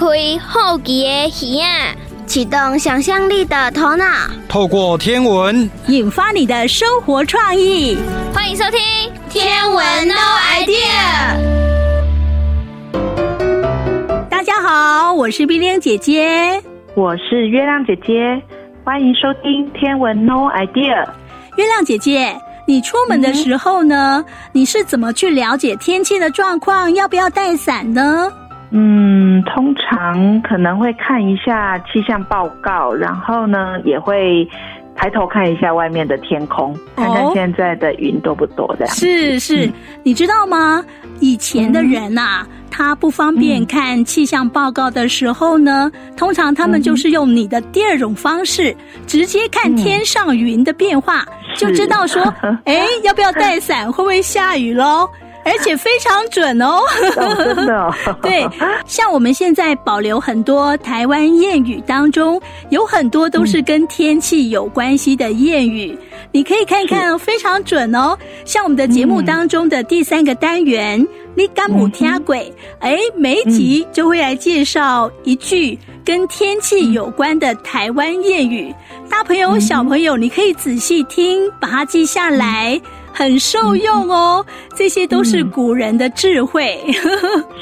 开好奇的耳啊，启动想象力的头脑，透过天文引发你的生活创意。欢迎收听《天文 No Idea》。大家好，我是冰冰姐姐，我是月亮姐姐，欢迎收听《天文 No Idea》。月亮姐姐，你出门的时候呢，嗯、你是怎么去了解天气的状况？要不要带伞呢？嗯，通常可能会看一下气象报告，然后呢，也会抬头看一下外面的天空，看看现在的云多不多这样。是是，嗯、你知道吗？以前的人呐、啊，嗯、他不方便看气象报告的时候呢，嗯、通常他们就是用你的第二种方式，嗯、直接看天上云的变化，嗯、就知道说，哎，要不要带伞，会不会下雨喽？而且非常准哦，真的哦。对，像我们现在保留很多台湾谚语当中，有很多都是跟天气有关系的谚语，你可以看看，非常准哦。像我们的节目当中的第三个单元“你敢母听鬼”，哎，每一集就会来介绍一句跟天气有关的台湾谚语。大朋友、小朋友，你可以仔细听，把它记下来。很受用哦，这些都是古人的智慧。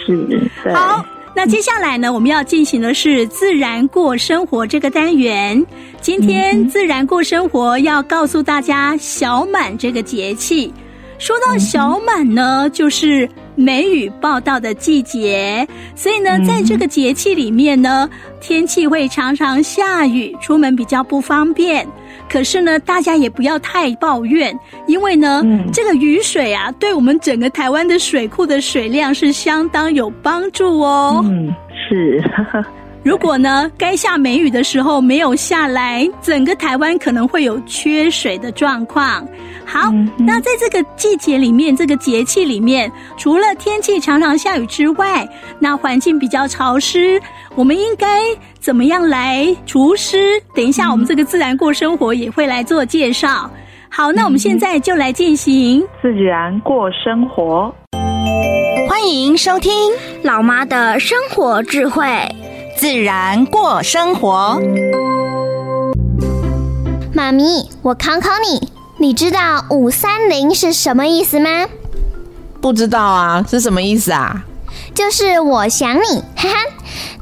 是，好，那接下来呢，我们要进行的是自然过生活这个单元。今天自然过生活要告诉大家小满这个节气。说到小满呢，就是梅雨报道的季节，所以呢，在这个节气里面呢，天气会常常下雨，出门比较不方便。可是呢，大家也不要太抱怨，因为呢，嗯、这个雨水啊，对我们整个台湾的水库的水量是相当有帮助哦。嗯，是。如果呢，该下梅雨的时候没有下来，整个台湾可能会有缺水的状况。好，那在这个季节里面，这个节气里面，除了天气常常下雨之外，那环境比较潮湿，我们应该怎么样来除湿？等一下，我们这个自然过生活也会来做介绍。好，那我们现在就来进行自然过生活。欢迎收听老妈的生活智慧。自然过生活，妈咪，我考考你，你知道五三零是什么意思吗？不知道啊，是什么意思啊？就是我想你，哈哈。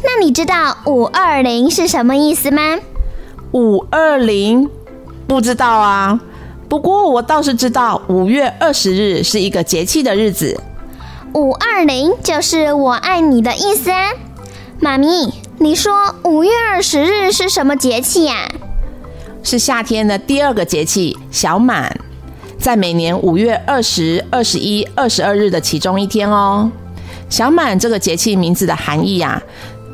那你知道五二零是什么意思吗？五二零，不知道啊。不过我倒是知道五月二十日是一个节气的日子。五二零就是我爱你的意思啊，妈咪。你说五月二十日是什么节气呀？是夏天的第二个节气小满，在每年五月二十二、十一、二十二日的其中一天哦。小满这个节气名字的含义呀，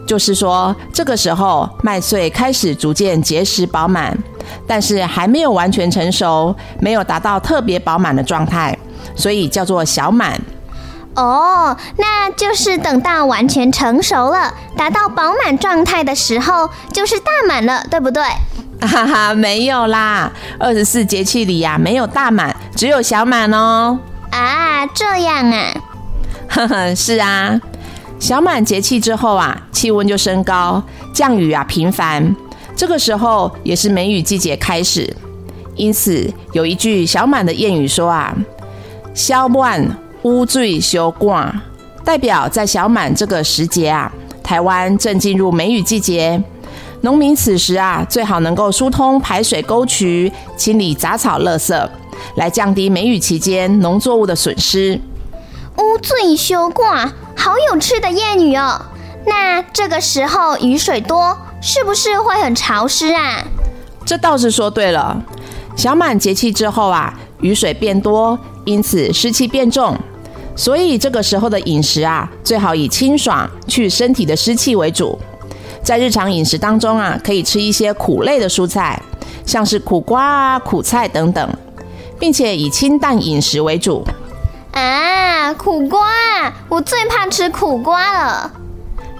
就是说这个时候麦穗开始逐渐结实饱满，但是还没有完全成熟，没有达到特别饱满的状态，所以叫做小满。哦，那就是等到完全成熟了，达到饱满状态的时候，就是大满了，对不对？哈哈，没有啦，二十四节气里呀，没有大满，只有小满哦。啊，这样啊？呵呵，是啊。小满节气之后啊，气温就升高，降雨啊频繁，这个时候也是梅雨季节开始。因此有一句小满的谚语说啊，小满。乌醉休挂，代表在小满这个时节啊，台湾正进入梅雨季节，农民此时啊，最好能够疏通排水沟渠，清理杂草垃圾，来降低梅雨期间农作物的损失。乌醉休挂，好有趣的谚语哦。那这个时候雨水多，是不是会很潮湿啊？这倒是说对了。小满节气之后啊，雨水变多，因此湿气变重。所以这个时候的饮食啊，最好以清爽、去身体的湿气为主。在日常饮食当中啊，可以吃一些苦类的蔬菜，像是苦瓜啊、苦菜等等，并且以清淡饮食为主。啊，苦瓜，我最怕吃苦瓜了。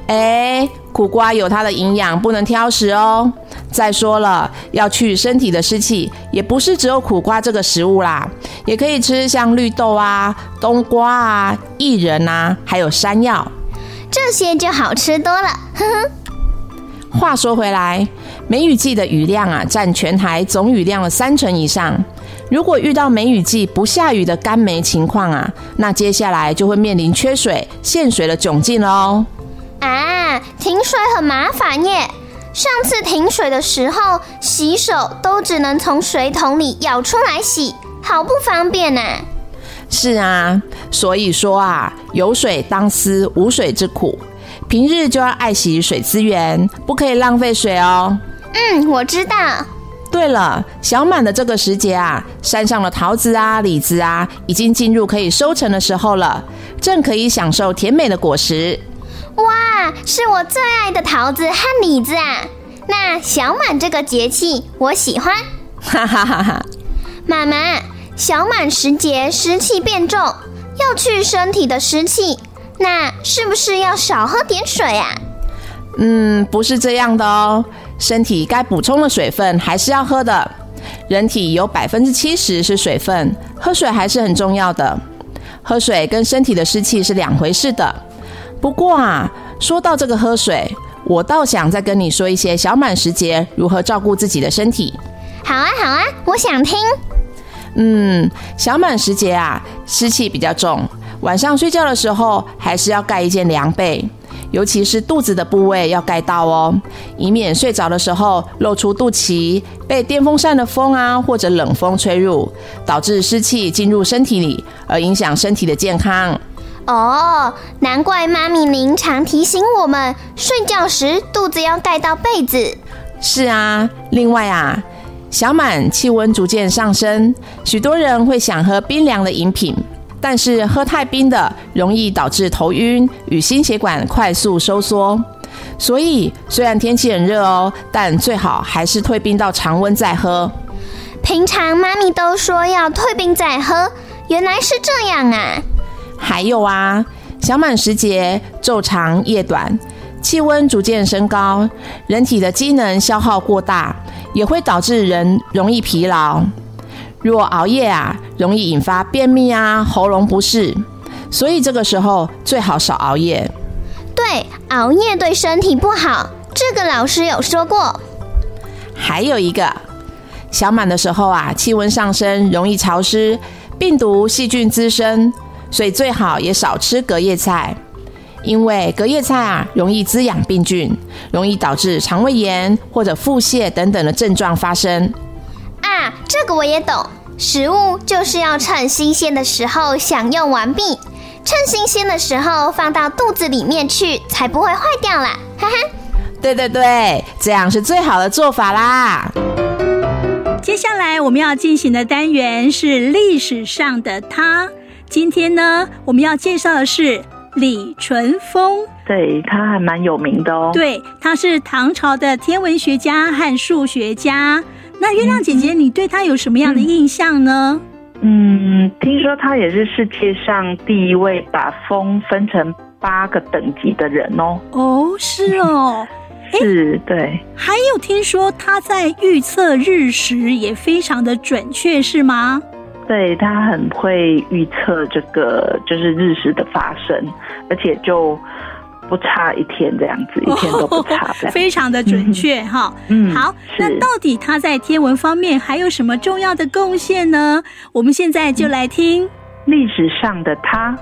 哎，苦瓜有它的营养，不能挑食哦。再说了，要去身体的湿气，也不是只有苦瓜这个食物啦，也可以吃像绿豆啊、冬瓜啊、薏仁啊，还有山药。这些就好吃多了。呵呵。话说回来，梅雨季的雨量啊，占全台总雨量的三成以上。如果遇到梅雨季不下雨的干梅情况啊，那接下来就会面临缺水、限水的窘境了哦。啊，停水很麻烦耶！上次停水的时候，洗手都只能从水桶里舀出来洗，好不方便呢。是啊，所以说啊，有水当思无水之苦。平日就要爱惜水资源，不可以浪费水哦。嗯，我知道。对了，小满的这个时节啊，山上的桃子啊、李子啊，已经进入可以收成的时候了，正可以享受甜美的果实。哇，是我最爱的桃子和李子啊！那小满这个节气，我喜欢。哈哈哈哈！妈妈，小满时节湿气变重，要去身体的湿气。那是不是要少喝点水啊？嗯，不是这样的哦。身体该补充的水分还是要喝的。人体有百分之七十是水分，喝水还是很重要的。喝水跟身体的湿气是两回事的。不过啊，说到这个喝水，我倒想再跟你说一些小满时节如何照顾自己的身体。好啊，好啊，我想听。嗯，小满时节啊，湿气比较重。晚上睡觉的时候，还是要盖一件凉被，尤其是肚子的部位要盖到哦，以免睡着的时候露出肚脐，被电风扇的风啊或者冷风吹入，导致湿气进入身体里，而影响身体的健康。哦，难怪妈咪您常提醒我们，睡觉时肚子要盖到被子。是啊，另外啊，小满气温逐渐上升，许多人会想喝冰凉的饮品。但是喝太冰的容易导致头晕与心血管快速收缩，所以虽然天气很热哦，但最好还是退冰到常温再喝。平常妈咪都说要退冰再喝，原来是这样啊！还有啊，小满时节昼长夜短，气温逐渐升高，人体的机能消耗过大，也会导致人容易疲劳。若熬夜啊，容易引发便秘啊、喉咙不适，所以这个时候最好少熬夜。对，熬夜对身体不好，这个老师有说过。还有一个，小满的时候啊，气温上升，容易潮湿，病毒细菌滋生，所以最好也少吃隔夜菜，因为隔夜菜啊，容易滋养病菌，容易导致肠胃炎或者腹泻等等的症状发生。啊，这个我也懂。食物就是要趁新鲜的时候享用完毕，趁新鲜的时候放到肚子里面去，才不会坏掉啦。哈哈，对对对，这样是最好的做法啦。接下来我们要进行的单元是历史上的他。今天呢，我们要介绍的是李淳风。对，他还蛮有名的哦。对，他是唐朝的天文学家和数学家。那月亮姐姐，你对她有什么样的印象呢？嗯，听说她也是世界上第一位把风分成八个等级的人哦。哦，是哦，是，对。还有听说她在预测日食也非常的准确，是吗？对，她很会预测这个就是日食的发生，而且就。不差一天这样子，一天都不差，这样、哦、非常的准确哈。嗯，好，那到底他在天文方面还有什么重要的贡献呢？我们现在就来听历史上的他。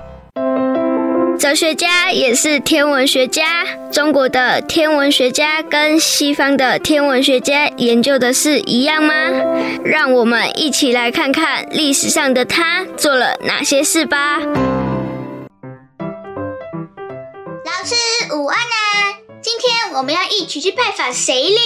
哲学家也是天文学家。中国的天文学家跟西方的天文学家研究的是一样吗？让我们一起来看看历史上的他做了哪些事吧。老师午安啊！今天我们要一起去拜访谁哩？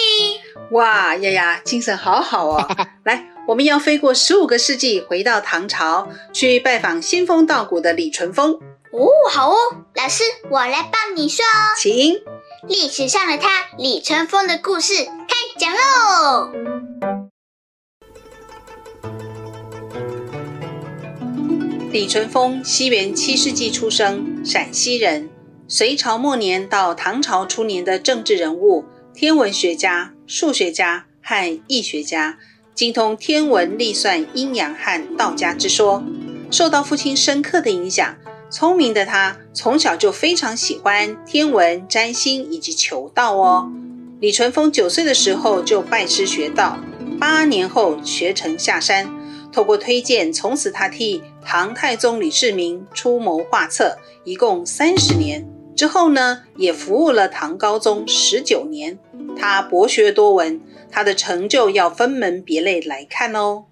哇丫丫，精神好好哦！来，我们要飞过十五个世纪，回到唐朝，去拜访仙风道骨的李淳风。哦，好哦，老师，我来帮你说哦。请。历史上的他，李淳风的故事开讲喽。李淳风，西元七世纪出生，陕西人。隋朝末年到唐朝初年的政治人物、天文学家、数学家和易学家，精通天文历算、阴阳和道家之说，受到父亲深刻的影响。聪明的他从小就非常喜欢天文、占星以及求道哦。李淳风九岁的时候就拜师学道，八年后学成下山。透过推荐，从此他替唐太宗李世民出谋划策，一共三十年。之后呢，也服务了唐高宗十九年。他博学多闻，他的成就要分门别类来看哦。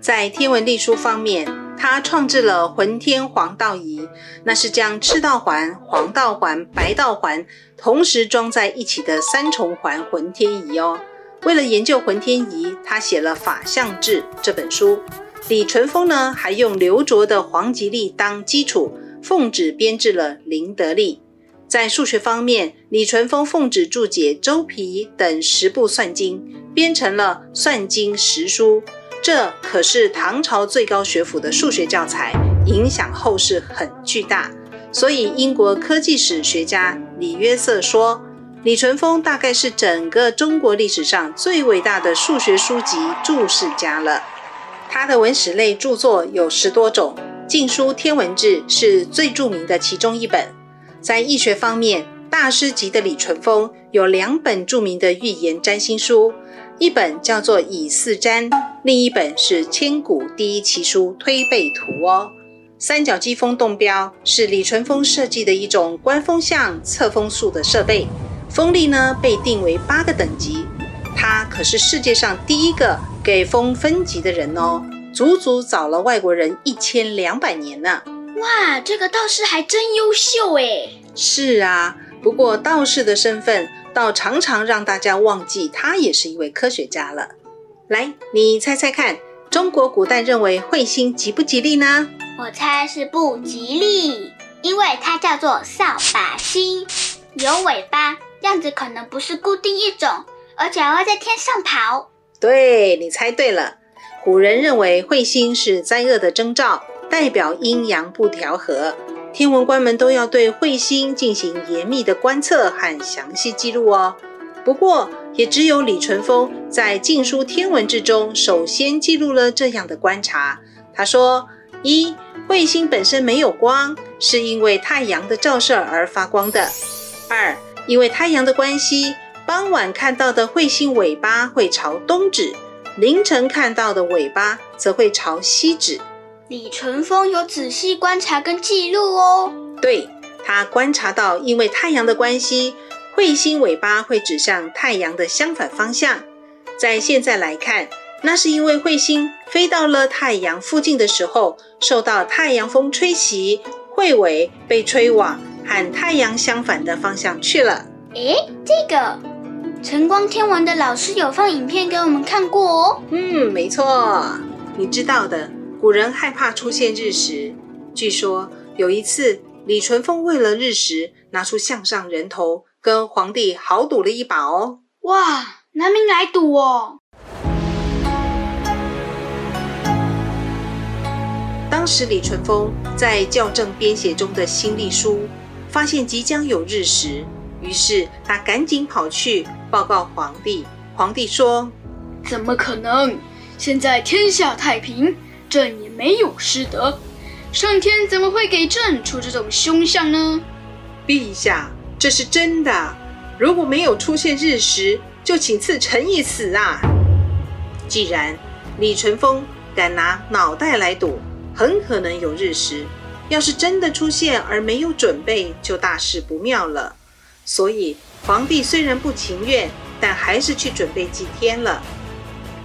在天文历书方面，他创制了浑天黄道仪，那是将赤道环、黄道环、白道环同时装在一起的三重环浑天仪哦。为了研究浑天仪，他写了《法相志》这本书。李淳风呢，还用刘卓的黄吉历当基础，奉旨编制了麟德历。在数学方面，李淳风奉旨注解周皮等十部算经，编成了《算经十书》。这可是唐朝最高学府的数学教材，影响后世很巨大。所以，英国科技史学家李约瑟说，李淳风大概是整个中国历史上最伟大的数学书籍注释家了。他的文史类著作有十多种，《晋书天文志》是最著名的其中一本。在易学方面，大师级的李淳风有两本著名的预言占星书，一本叫做《以四占》，另一本是千古第一奇书《推背图》哦。三角机风动标是李淳风设计的一种观风向、测风速的设备，风力呢被定为八个等级。他可是世界上第一个给风分级的人哦，足足早了外国人一千两百年呢。哇，这个道士还真优秀哎！是啊，不过道士的身份倒常常让大家忘记他也是一位科学家了。来，你猜猜看，中国古代认为彗星吉不吉利呢？我猜是不吉利，因为它叫做扫把星，有尾巴，样子可能不是固定一种，而且还会在天上跑。对，你猜对了，古人认为彗星是灾厄的征兆。代表阴阳不调和，天文官们都要对彗星进行严密的观测和详细记录哦。不过，也只有李淳风在《晋书天文志》中首先记录了这样的观察。他说：一、彗星本身没有光，是因为太阳的照射而发光的；二、因为太阳的关系，傍晚看到的彗星尾巴会朝东指，凌晨看到的尾巴则会朝西指。李淳风有仔细观察跟记录哦。对，他观察到，因为太阳的关系，彗星尾巴会指向太阳的相反方向。在现在来看，那是因为彗星飞到了太阳附近的时候，受到太阳风吹袭，彗尾被吹往和太阳相反的方向去了。诶，这个晨光天文的老师有放影片给我们看过哦。嗯，没错，你知道的。古人害怕出现日食。据说有一次，李淳风为了日食，拿出项上人头，跟皇帝豪赌了一把哦。哇，拿命来赌哦！当时李淳风在校正编写中的新历书，发现即将有日食，于是他赶紧跑去报告皇帝。皇帝说：“怎么可能？现在天下太平。”朕也没有失德，上天怎么会给朕出这种凶相呢？陛下，这是真的。如果没有出现日食，就请赐臣一死啊！既然李淳风敢拿脑袋来赌，很可能有日食。要是真的出现而没有准备，就大事不妙了。所以皇帝虽然不情愿，但还是去准备祭天了。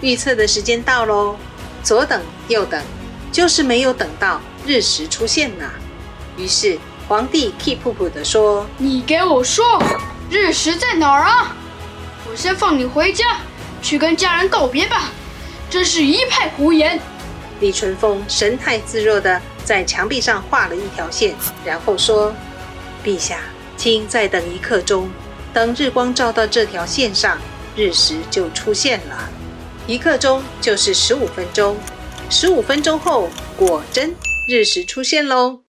预测的时间到喽。左等右等，就是没有等到日食出现呢。于是皇帝气噗噗地说：“你给我说，日食在哪儿啊？我先放你回家，去跟家人告别吧。真是一派胡言！”李淳风神态自若的在墙壁上画了一条线，然后说：“陛下，请再等一刻钟，等日光照到这条线上，日食就出现了。”一刻钟就是十五分钟，十五分钟后果真日食出现喽！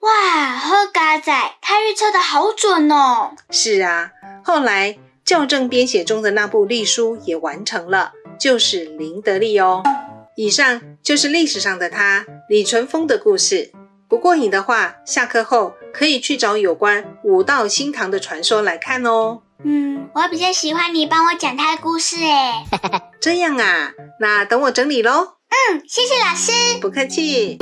哇，好佳哉，他预测的好准哦！是啊，后来校正编写中的那部历书也完成了，就是林德利哦。以上就是历史上的他李淳风的故事。不过瘾的话，下课后可以去找有关武道新堂的传说来看哦。嗯，我比较喜欢你帮我讲他的故事诶。这样啊，那等我整理喽。嗯，谢谢老师。不客气。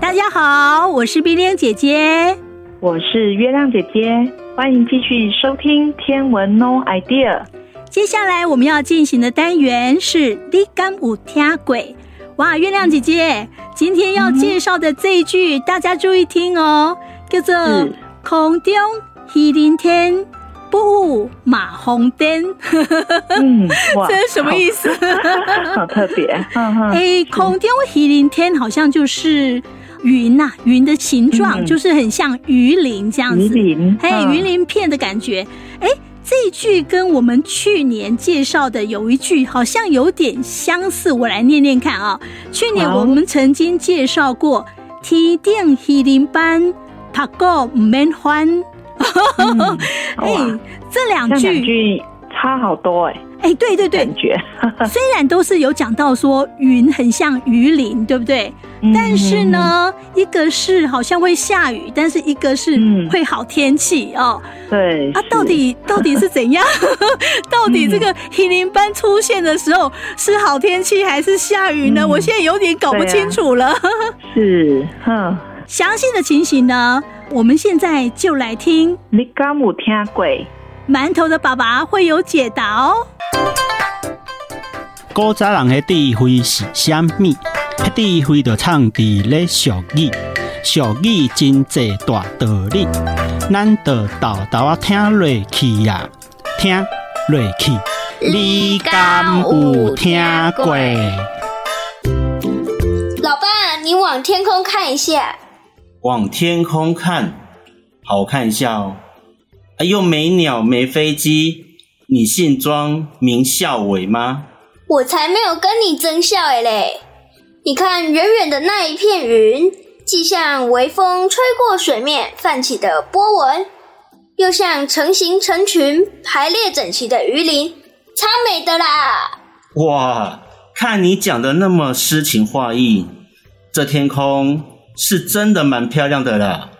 大家好，我是冰冰姐姐，我是月亮姐姐，欢迎继续收听天文 No idea。接下来我们要进行的单元是你敢有听过？哇，月亮姐姐，今天要介绍的这一句，嗯、大家注意听哦，叫做“空中黑林天，不务马红灯”。嗯，这是什么意思？好，好特别。哎、欸，空中飞林天好像就是云呐、啊，云的形状、嗯、就是很像鱼鳞这样子，嘿，云鳞片的感觉。哎、欸。这一句跟我们去年介绍的有一句好像有点相似，我来念念看啊。去年我们曾经介绍过“天顶飞林班，读过唔免欢”，哎，这两句差好多哎。哎，对对对，虽然都是有讲到说云很像鱼鳞，对不对？但是呢，一个是好像会下雨，但是一个是会好天气哦。对，啊，到底到底是怎样？到底这个飞林班出现的时候是好天气还是下雨呢？我现在有点搞不清楚了。是，哼，详细的情形呢，我们现在就来听。你敢有听过？馒头的爸爸会有解答哦。古早人的智慧是虾米？迄智慧就藏伫咧俗语，俗语真济大道理，咱就豆豆啊听落去呀，听落去。你敢有听过？老爸，你往天空看一下。往天空看，好，我看一下哦。哎呦，没鸟，没飞机，你姓庄名孝伟吗？我才没有跟你争笑诶嘞！你看远远的那一片云，既像微风吹过水面泛起的波纹，又像成型成群排列整齐的鱼鳞，超美的啦！哇，看你讲的那么诗情画意，这天空是真的蛮漂亮的啦。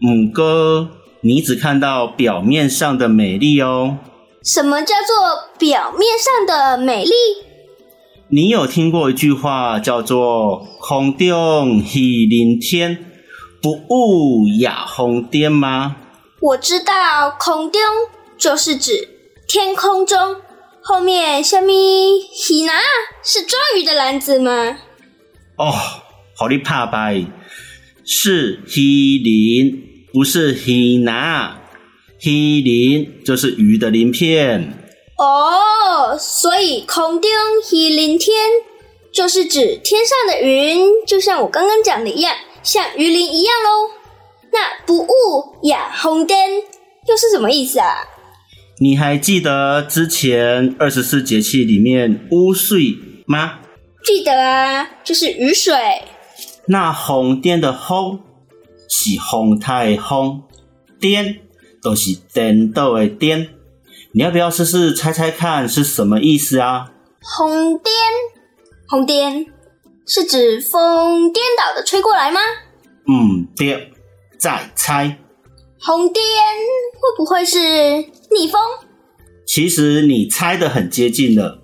母哥，你只看到表面上的美丽哦。什么叫做表面上的美丽？你有听过一句话叫做“空中喜林天，不务亚蜂颠”吗？我知道，空中就是指天空中，后面下面喜拿是抓鱼的篮子吗？哦，好你怕白，是希林，不是飞哪，飞林就是鱼的鳞片。哦，所以空中希林天就是指天上的云，就像我刚刚讲的一样，像鱼鳞一样喽。那不务亚蜂颠又是什么意思啊？你还记得之前二十四节气里面污水吗？记得啊，就是雨水。那风颠的风是风台的风，颠都是颠倒的颠。你要不要试试猜猜看是什么意思啊？蜂颠，蜂颠是指风颠倒的吹过来吗？嗯，对，再猜。蜂颠会不会是逆风？其实你猜的很接近了。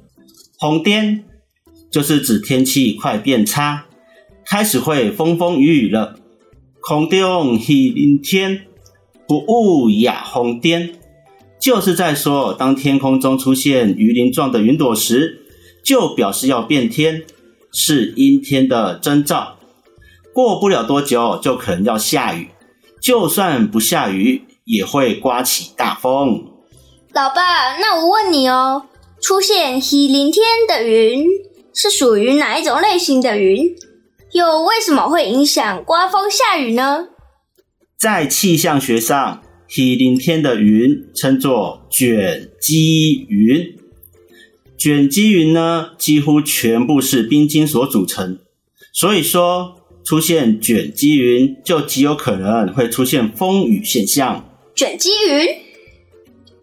蜂颠就是指天气快变差，开始会风风雨雨了。空中飞林天，不务亚蜂颠。就是在说，当天空中出现鱼鳞状的云朵时，就表示要变天，是阴天的征兆。过不了多久，就可能要下雨。就算不下雨，也会刮起大风。老爸，那我问你哦，出现飞林天的云是属于哪一种类型的云？又为什么会影响刮风下雨呢？在气象学上，喜林天的云称作卷积云，卷积云呢，几乎全部是冰晶所组成，所以说出现卷积云就极有可能会出现风雨现象。卷积云，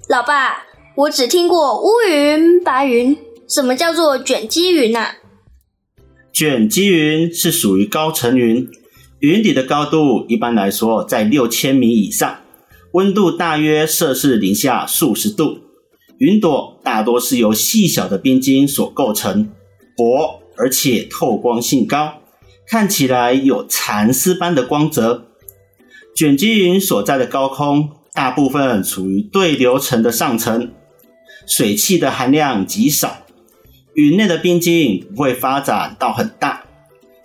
老爸，我只听过乌云、白云，什么叫做卷积云啊？卷积云是属于高层云，云底的高度一般来说在六千米以上，温度大约摄氏零下数十度。云朵大多是由细小的冰晶所构成，薄而且透光性高，看起来有蚕丝般的光泽。卷积云所在的高空，大部分处于对流层的上层，水汽的含量极少，云内的冰晶不会发展到很大。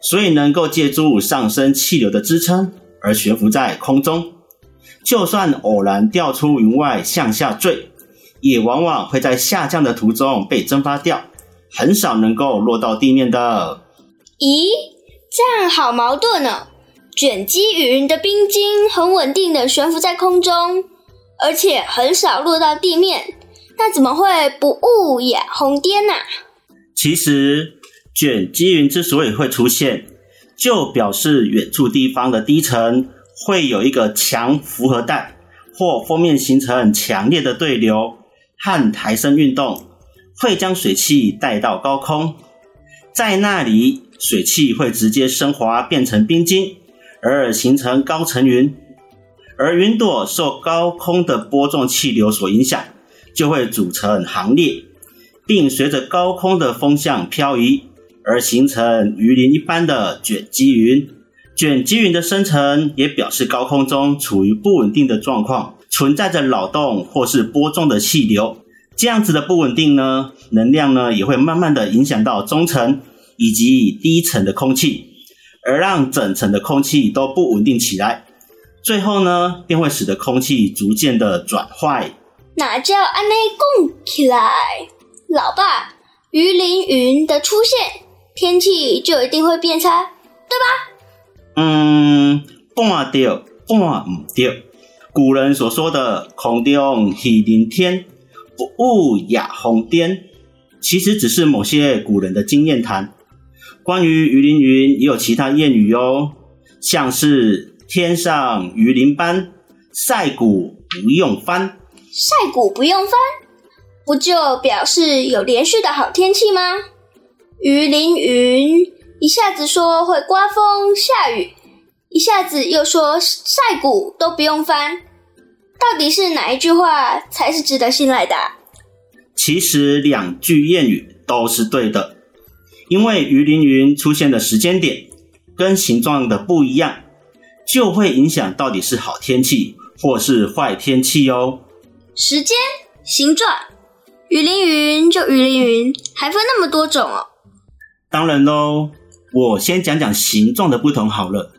所以能够借助上升气流的支撑而悬浮在空中，就算偶然掉出云外向下坠，也往往会在下降的途中被蒸发掉，很少能够落到地面的。咦，这样好矛盾呢？卷积云的冰晶很稳定的悬浮在空中，而且很少落到地面，那怎么会不雾也红颠呢？其实。卷积云之所以会出现，就表示远处地方的低层会有一个强辐合带，或锋面形成强烈的对流和抬升运动，会将水汽带到高空，在那里水汽会直接升华变成冰晶，而形成高层云。而云朵受高空的波状气流所影响，就会组成行列，并随着高空的风向漂移。而形成鱼鳞一般的卷积云，卷积云的生成也表示高空中处于不稳定的状况，存在着扰动或是波状的气流。这样子的不稳定呢，能量呢也会慢慢的影响到中层以及低层的空气，而让整层的空气都不稳定起来，最后呢便会使得空气逐渐的转坏。哪叫安内拱起来？老爸，鱼鳞云的出现。天气就一定会变差，对吧？嗯，半对半唔对。古人所说的“空中鱼鳞天，不雾也红颠”，其实只是某些古人的经验谈。关于鱼鳞云，也有其他谚语哟，像是“天上鱼鳞斑，晒谷不用翻”。晒谷不用翻，不就表示有连续的好天气吗？鱼鳞云一下子说会刮风下雨，一下子又说晒谷都不用翻，到底是哪一句话才是值得信赖的？其实两句谚语都是对的，因为鱼鳞云出现的时间点跟形状的不一样，就会影响到底是好天气或是坏天气哦。时间、形状，鱼鳞云就鱼鳞云，还分那么多种哦。当然喽，我先讲讲形状的不同好了。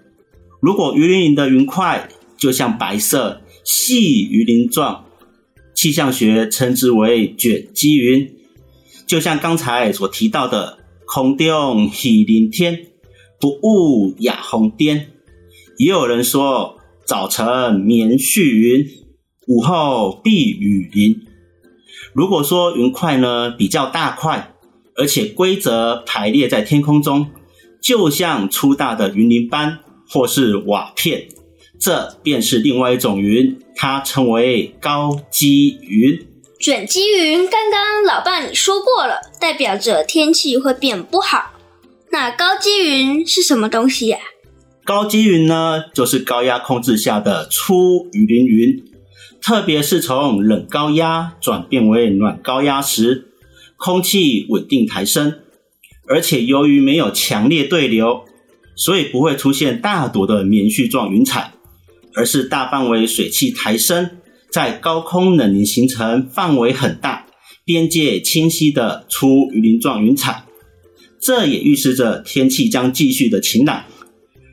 如果鱼鳞云的云块就像白色细鱼鳞状，气象学称之为卷积云。就像刚才所提到的“空中鱼鳞天，不雾雅红颠”，也有人说早晨棉絮云，午后避雨林。如果说云块呢比较大块。而且规则排列在天空中，就像粗大的云鳞斑或是瓦片，这便是另外一种云，它称为高积云。卷积云，刚刚老爸你说过了，代表着天气会变不好。那高积云是什么东西呀？高积云呢，就是高压控制下的粗雨林云，特别是从冷高压转变为暖高压时。空气稳定抬升，而且由于没有强烈对流，所以不会出现大朵的棉絮状云彩，而是大范围水汽抬升，在高空冷凝形成范围很大、边界清晰的粗鱼鳞状云彩。这也预示着天气将继续的晴朗。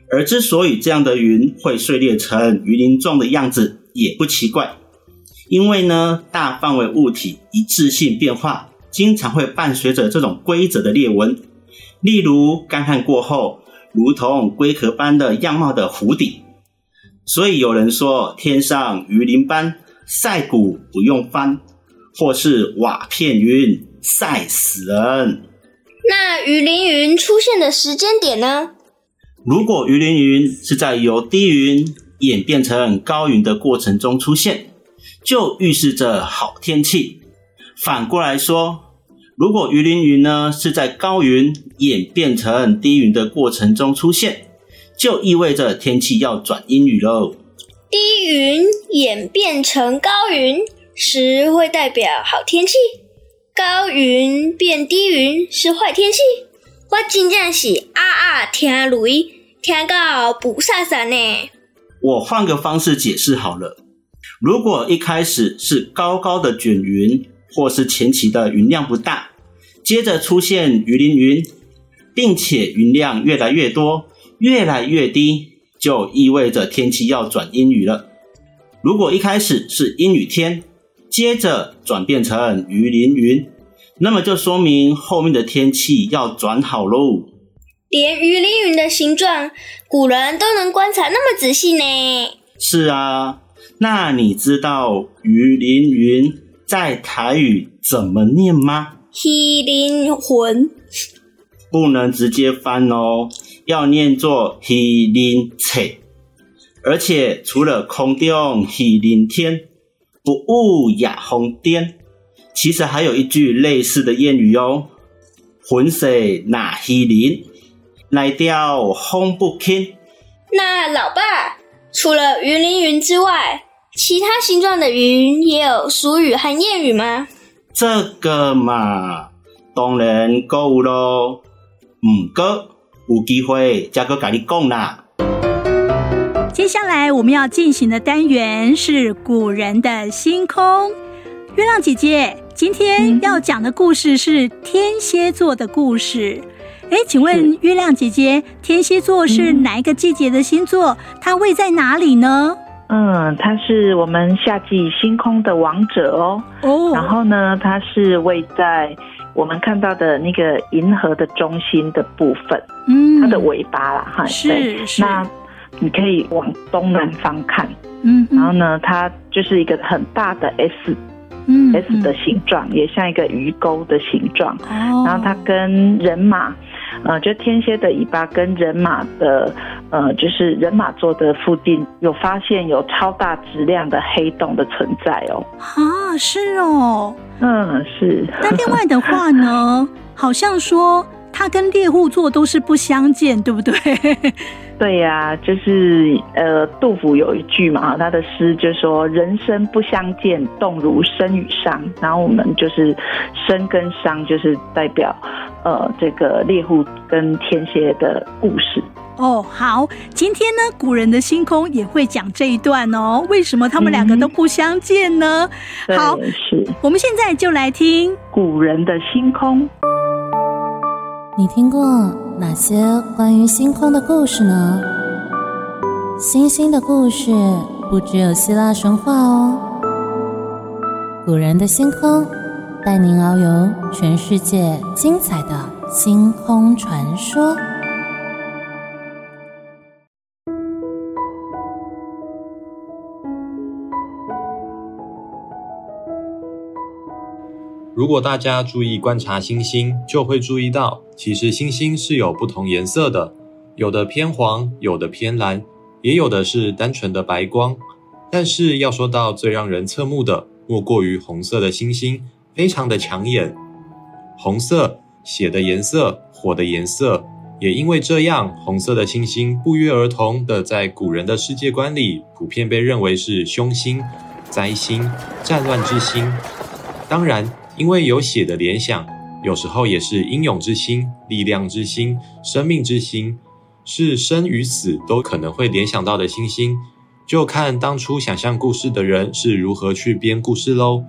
而之所以这样的云会碎裂成鱼鳞状的样子，也不奇怪，因为呢，大范围物体一致性变化。经常会伴随着这种规则的裂纹，例如干旱过后，如同龟壳般的样貌的湖底。所以有人说：“天上鱼鳞斑，晒谷不用翻”，或是“瓦片云，晒死人”。那鱼鳞云出现的时间点呢？如果鱼鳞云是在由低云演变成高云的过程中出现，就预示着好天气。反过来说，如果鱼鳞云呢是在高云演变成低云的过程中出现，就意味着天气要转阴雨喽。低云演变成高云时，会代表好天气；高云变低云是坏天气。我真正是啊啊听雷，听到不飒飒呢。我换个方式解释好了。如果一开始是高高的卷云，或是前期的云量不大，接着出现鱼鳞云，并且云量越来越多，越来越低，就意味着天气要转阴雨了。如果一开始是阴雨天，接着转变成鱼鳞云，那么就说明后面的天气要转好喽。连鱼鳞云的形状，古人都能观察那么仔细呢？是啊。那你知道鱼鳞云在台语怎么念吗？鱼鳞魂不能直接翻哦，要念作鱼鳞切。而且除了空中鱼鳞天，不雾也风颠，其实还有一句类似的谚语哦：浑水哪鱼鳞，来钓风不轻。那老爸，除了鱼鳞云之外，其他形状的云也有俗语和谚语吗？这个嘛，当然够喽。唔过有机会再搁跟你讲啦。接下来我们要进行的单元是古人的星空。月亮姐姐，今天要讲的故事是天蝎座的故事。哎，请问月亮姐姐，天蝎座是哪一个季节的星座？它位在哪里呢？嗯，它是我们夏季星空的王者哦。哦。然后呢，它是位在我们看到的那个银河的中心的部分。嗯。它的尾巴啦，哈。是是。那你可以往东南方看。嗯。然后呢，它就是一个很大的 S。嗯。S 的形状，也像一个鱼钩的形状。哦。然后它跟人马。呃，就天蝎的尾巴跟人马的，呃，就是人马座的附近有发现有超大质量的黑洞的存在哦。啊，是哦，嗯，是。那另外的话呢，好像说它跟猎户座都是不相见，对不对？对呀、啊，就是呃，杜甫有一句嘛，他的诗就说“人生不相见，动如参与商”。然后我们就是参跟商，就是代表呃这个猎户跟天蝎的故事。哦，好，今天呢，古人的星空也会讲这一段哦。为什么他们两个都不相见呢？嗯、好，是，我们现在就来听古人的星空。你听过哪些关于星空的故事呢？星星的故事不只有希腊神话哦。古人的星空，带您遨游全世界精彩的星空传说。如果大家注意观察星星，就会注意到，其实星星是有不同颜色的，有的偏黄，有的偏蓝，也有的是单纯的白光。但是要说到最让人侧目的，莫过于红色的星星，非常的抢眼。红色，血的颜色，火的颜色，也因为这样，红色的星星不约而同的在古人的世界观里，普遍被认为是凶星、灾星、战乱之星。当然。因为有血的联想，有时候也是英勇之心、力量之心、生命之心，是生与死都可能会联想到的星星。就看当初想象故事的人是如何去编故事喽。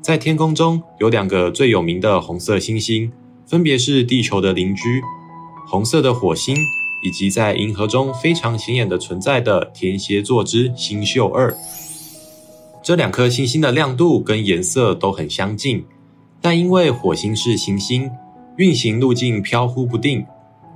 在天空中有两个最有名的红色星星，分别是地球的邻居——红色的火星，以及在银河中非常显眼的存在的天蝎座之星宿二。这两颗星星的亮度跟颜色都很相近，但因为火星是行星，运行路径飘忽不定，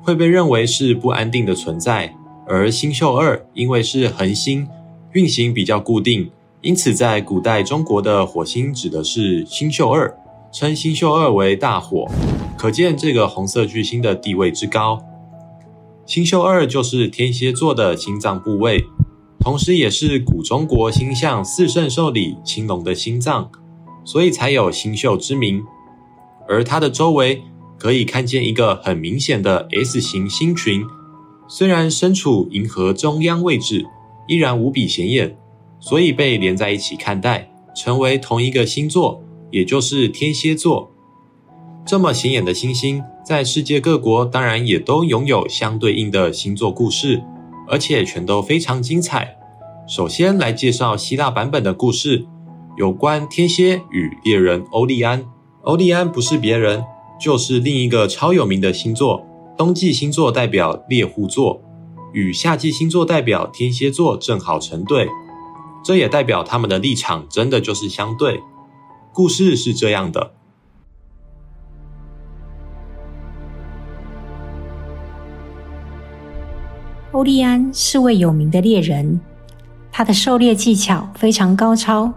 会被认为是不安定的存在；而星宿二因为是恒星，运行比较固定，因此在古代中国的火星指的是星宿二，称星宿二为大火，可见这个红色巨星的地位之高。星宿二就是天蝎座的心脏部位。同时，也是古中国星象四圣兽里青龙的心脏，所以才有星宿之名。而它的周围可以看见一个很明显的 S 型星群，虽然身处银河中央位置，依然无比显眼，所以被连在一起看待，成为同一个星座，也就是天蝎座。这么显眼的星星，在世界各国当然也都拥有相对应的星座故事，而且全都非常精彩。首先来介绍希腊版本的故事，有关天蝎与猎人欧利安。欧利安不是别人，就是另一个超有名的星座，冬季星座代表猎户座，与夏季星座代表天蝎座正好成对。这也代表他们的立场真的就是相对。故事是这样的。欧利安是位有名的猎人，他的狩猎技巧非常高超，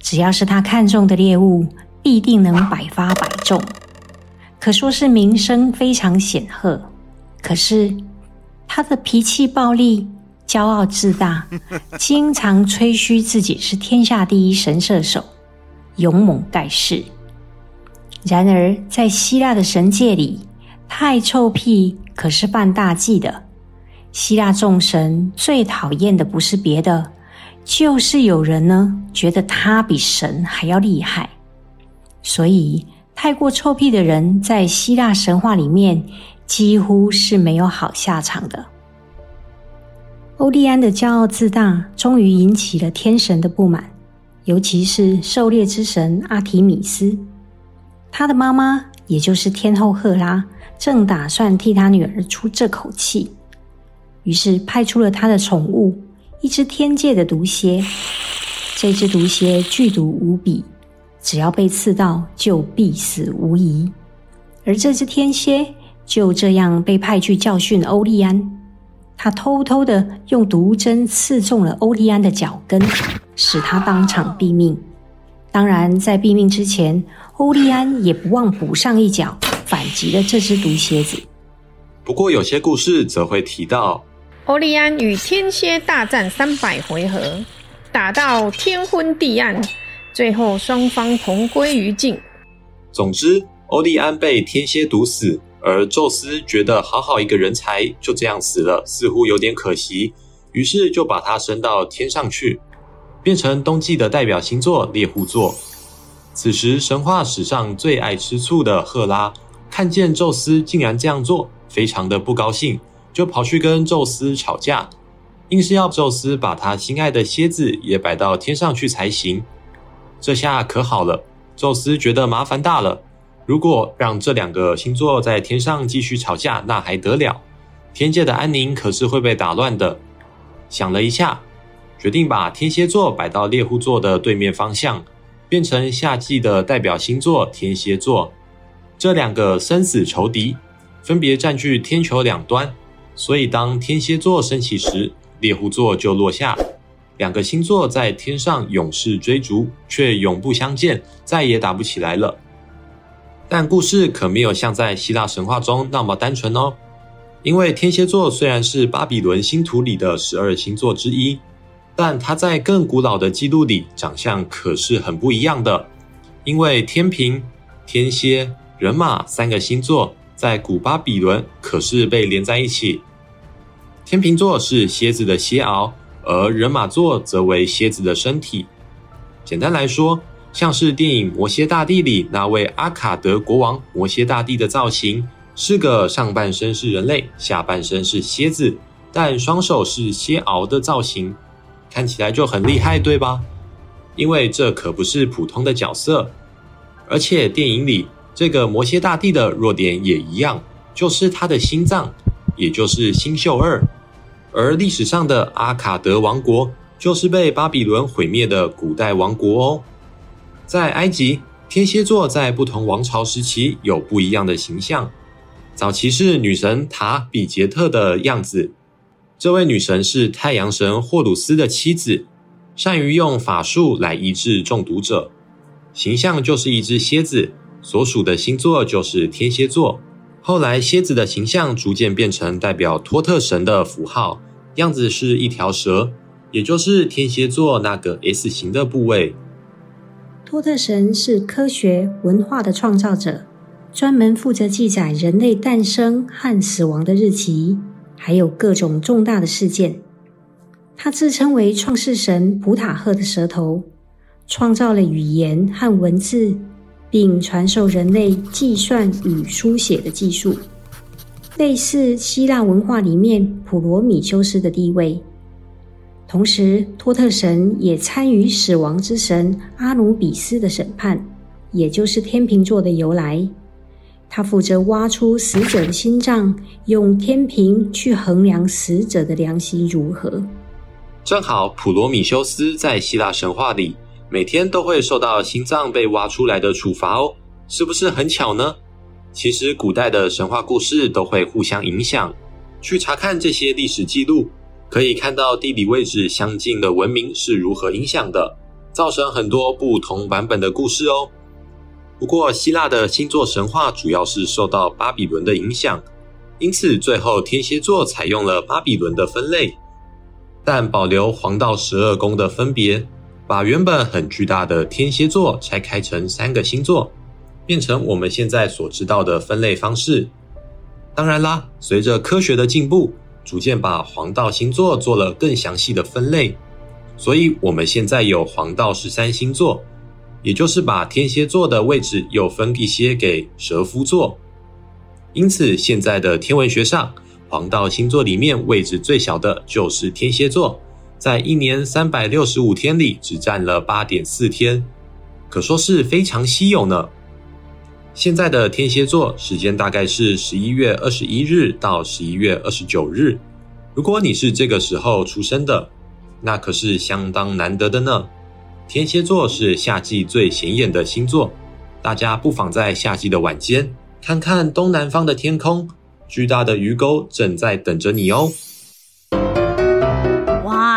只要是他看中的猎物，必定能百发百中，可说是名声非常显赫。可是他的脾气暴戾，骄傲自大，经常吹嘘自己是天下第一神射手，勇猛盖世。然而在希腊的神界里，太臭屁可是犯大忌的。希腊众神最讨厌的不是别的，就是有人呢觉得他比神还要厉害。所以，太过臭屁的人在希腊神话里面几乎是没有好下场的。欧利安的骄傲自大，终于引起了天神的不满，尤其是狩猎之神阿提米斯。他的妈妈，也就是天后赫拉，正打算替他女儿出这口气。于是派出了他的宠物，一只天界的毒蝎。这只毒蝎剧毒无比，只要被刺到就必死无疑。而这只天蝎就这样被派去教训欧利安。他偷偷的用毒针刺中了欧利安的脚跟，使他当场毙命。当然，在毙命之前，欧利安也不忘补上一脚，反击了这只毒蝎子。不过，有些故事则会提到。欧利安与天蝎大战三百回合，打到天昏地暗，最后双方同归于尽。总之，欧利安被天蝎毒死，而宙斯觉得好好一个人才就这样死了，似乎有点可惜，于是就把他升到天上去，变成冬季的代表星座猎户座。此时，神话史上最爱吃醋的赫拉看见宙斯竟然这样做，非常的不高兴。就跑去跟宙斯吵架，硬是要宙斯把他心爱的蝎子也摆到天上去才行。这下可好了，宙斯觉得麻烦大了。如果让这两个星座在天上继续吵架，那还得了？天界的安宁可是会被打乱的。想了一下，决定把天蝎座摆到猎户座的对面方向，变成夏季的代表星座天蝎座。这两个生死仇敌，分别占据天球两端。所以，当天蝎座升起时，猎户座就落下。两个星座在天上永世追逐，却永不相见，再也打不起来了。但故事可没有像在希腊神话中那么单纯哦。因为天蝎座虽然是巴比伦星图里的十二星座之一，但它在更古老的记录里长相可是很不一样的。因为天秤、天蝎、人马三个星座在古巴比伦可是被连在一起。天秤座是蝎子的蝎螯，而人马座则为蝎子的身体。简单来说，像是电影《魔蝎大帝》里那位阿卡德国王魔蝎大帝的造型，是个上半身是人类，下半身是蝎子，但双手是蝎螯的造型，看起来就很厉害，对吧？因为这可不是普通的角色，而且电影里这个摩羯大帝的弱点也一样，就是他的心脏，也就是星宿二。而历史上的阿卡德王国就是被巴比伦毁灭的古代王国哦。在埃及，天蝎座在不同王朝时期有不一样的形象。早期是女神塔比杰特的样子，这位女神是太阳神霍鲁斯的妻子，善于用法术来医治中毒者，形象就是一只蝎子，所属的星座就是天蝎座。后来，蝎子的形象逐渐变成代表托特神的符号，样子是一条蛇，也就是天蝎座那个 S 型的部位。托特神是科学文化的创造者，专门负责记载人类诞生和死亡的日期。还有各种重大的事件。他自称为创世神普塔赫的舌头，创造了语言和文字，并传授人类计算与书写的技术，类似希腊文化里面普罗米修斯的地位。同时，托特神也参与死亡之神阿努比斯的审判，也就是天秤座的由来。他负责挖出死者的心脏，用天平去衡量死者的良心如何。正好，普罗米修斯在希腊神话里每天都会受到心脏被挖出来的处罚哦，是不是很巧呢？其实，古代的神话故事都会互相影响。去查看这些历史记录。可以看到地理位置相近的文明是如何影响的，造成很多不同版本的故事哦。不过，希腊的星座神话主要是受到巴比伦的影响，因此最后天蝎座采用了巴比伦的分类，但保留黄道十二宫的分别，把原本很巨大的天蝎座拆开成三个星座，变成我们现在所知道的分类方式。当然啦，随着科学的进步，逐渐把黄道星座做了更详细的分类，所以我们现在有黄道十三星座，也就是把天蝎座的位置又分一些给蛇夫座。因此，现在的天文学上，黄道星座里面位置最小的就是天蝎座，在一年三百六十五天里只占了八点四天，可说是非常稀有呢。现在的天蝎座时间大概是十一月二十一日到十一月二十九日。如果你是这个时候出生的，那可是相当难得的呢。天蝎座是夏季最显眼的星座，大家不妨在夏季的晚间看看东南方的天空，巨大的鱼钩正在等着你哦。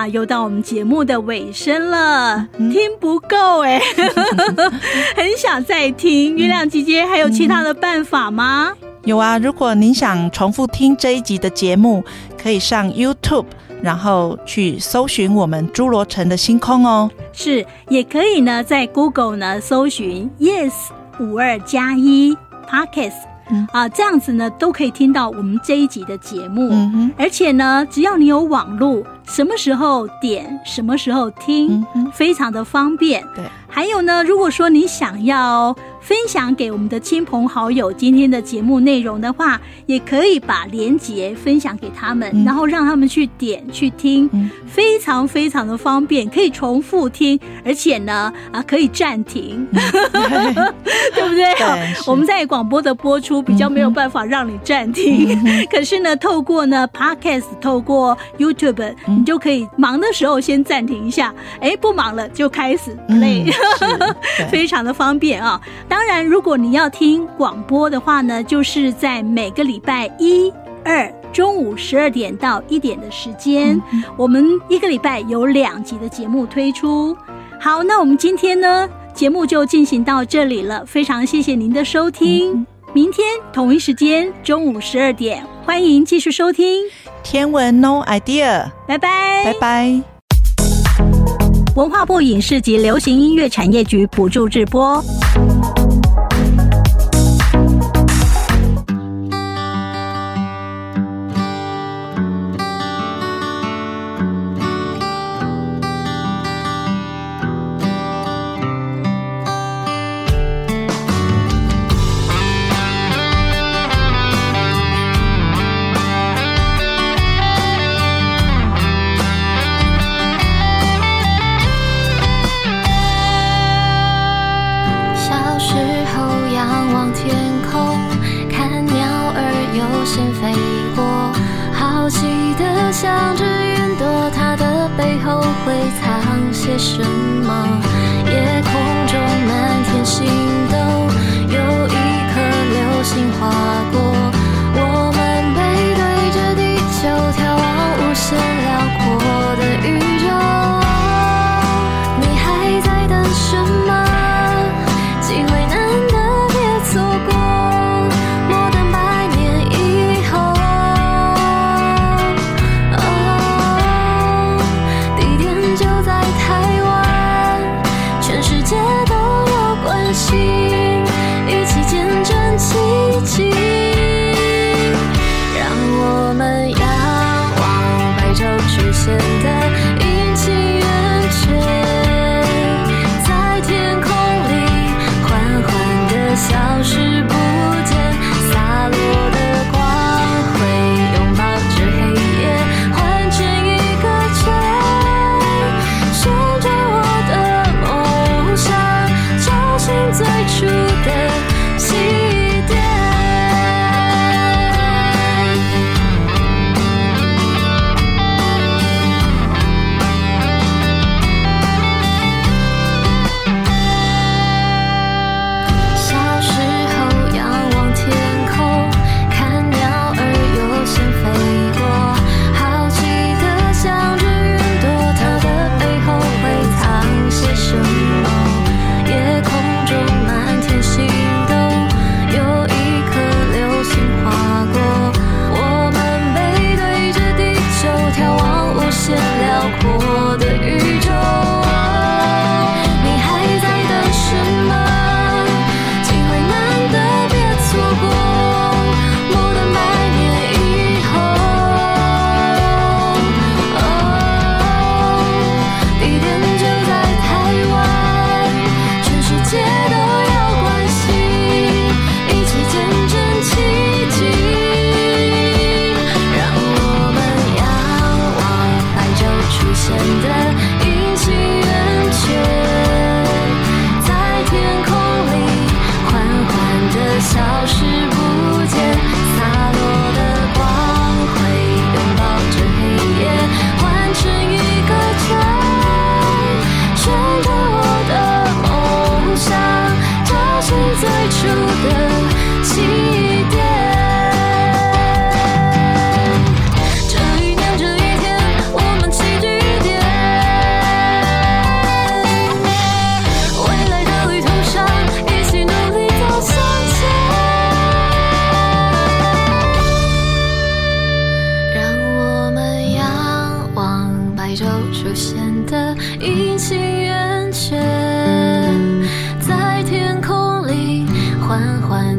又到我们节目的尾声了，嗯、听不够哎，很想再听。月亮姐姐还有其他的办法吗？有啊，如果您想重复听这一集的节目，可以上 YouTube，然后去搜寻我们侏罗城的星空哦。是，也可以呢，在 Google 呢搜寻 Yes 五二加一 Podcast。嗯、啊，这样子呢都可以听到我们这一集的节目，嗯、哼而且呢，只要你有网络，什么时候点，什么时候听，嗯、非常的方便。对，还有呢，如果说你想要分享给我们的亲朋好友今天的节目内容的话，也可以把连结分享给他们，嗯、然后让他们去点去听，嗯、非常非常的方便，可以重复听，而且呢，啊，可以暂停，嗯、对不对？对，我们在广播的播出比较没有办法让你暂停，嗯、可是呢，透过呢 Podcast，透过 YouTube，、嗯、你就可以忙的时候先暂停一下，哎，不忙了就开始 play，、嗯、非常的方便啊。当然，如果你要听广播的话呢，就是在每个礼拜一、二中午十二点到一点的时间，嗯、我们一个礼拜有两集的节目推出。好，那我们今天呢，节目就进行到这里了，非常谢谢您的收听。嗯、明天同一时间中午十二点，欢迎继续收听天文 No Idea，拜拜，拜拜。文化部影视及流行音乐产业局补助直播。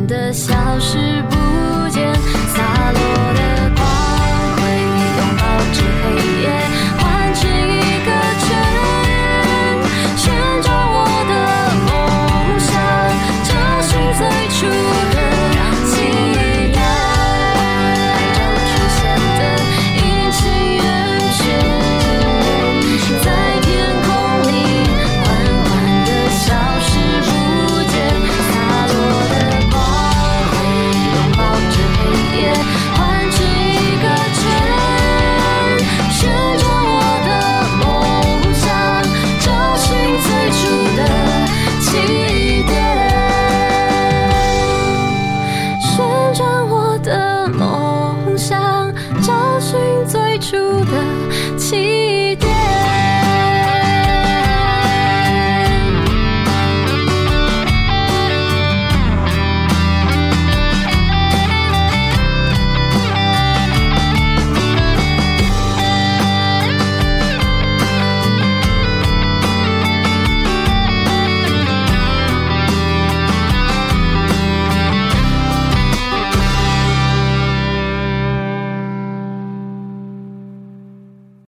的消失不见洒落。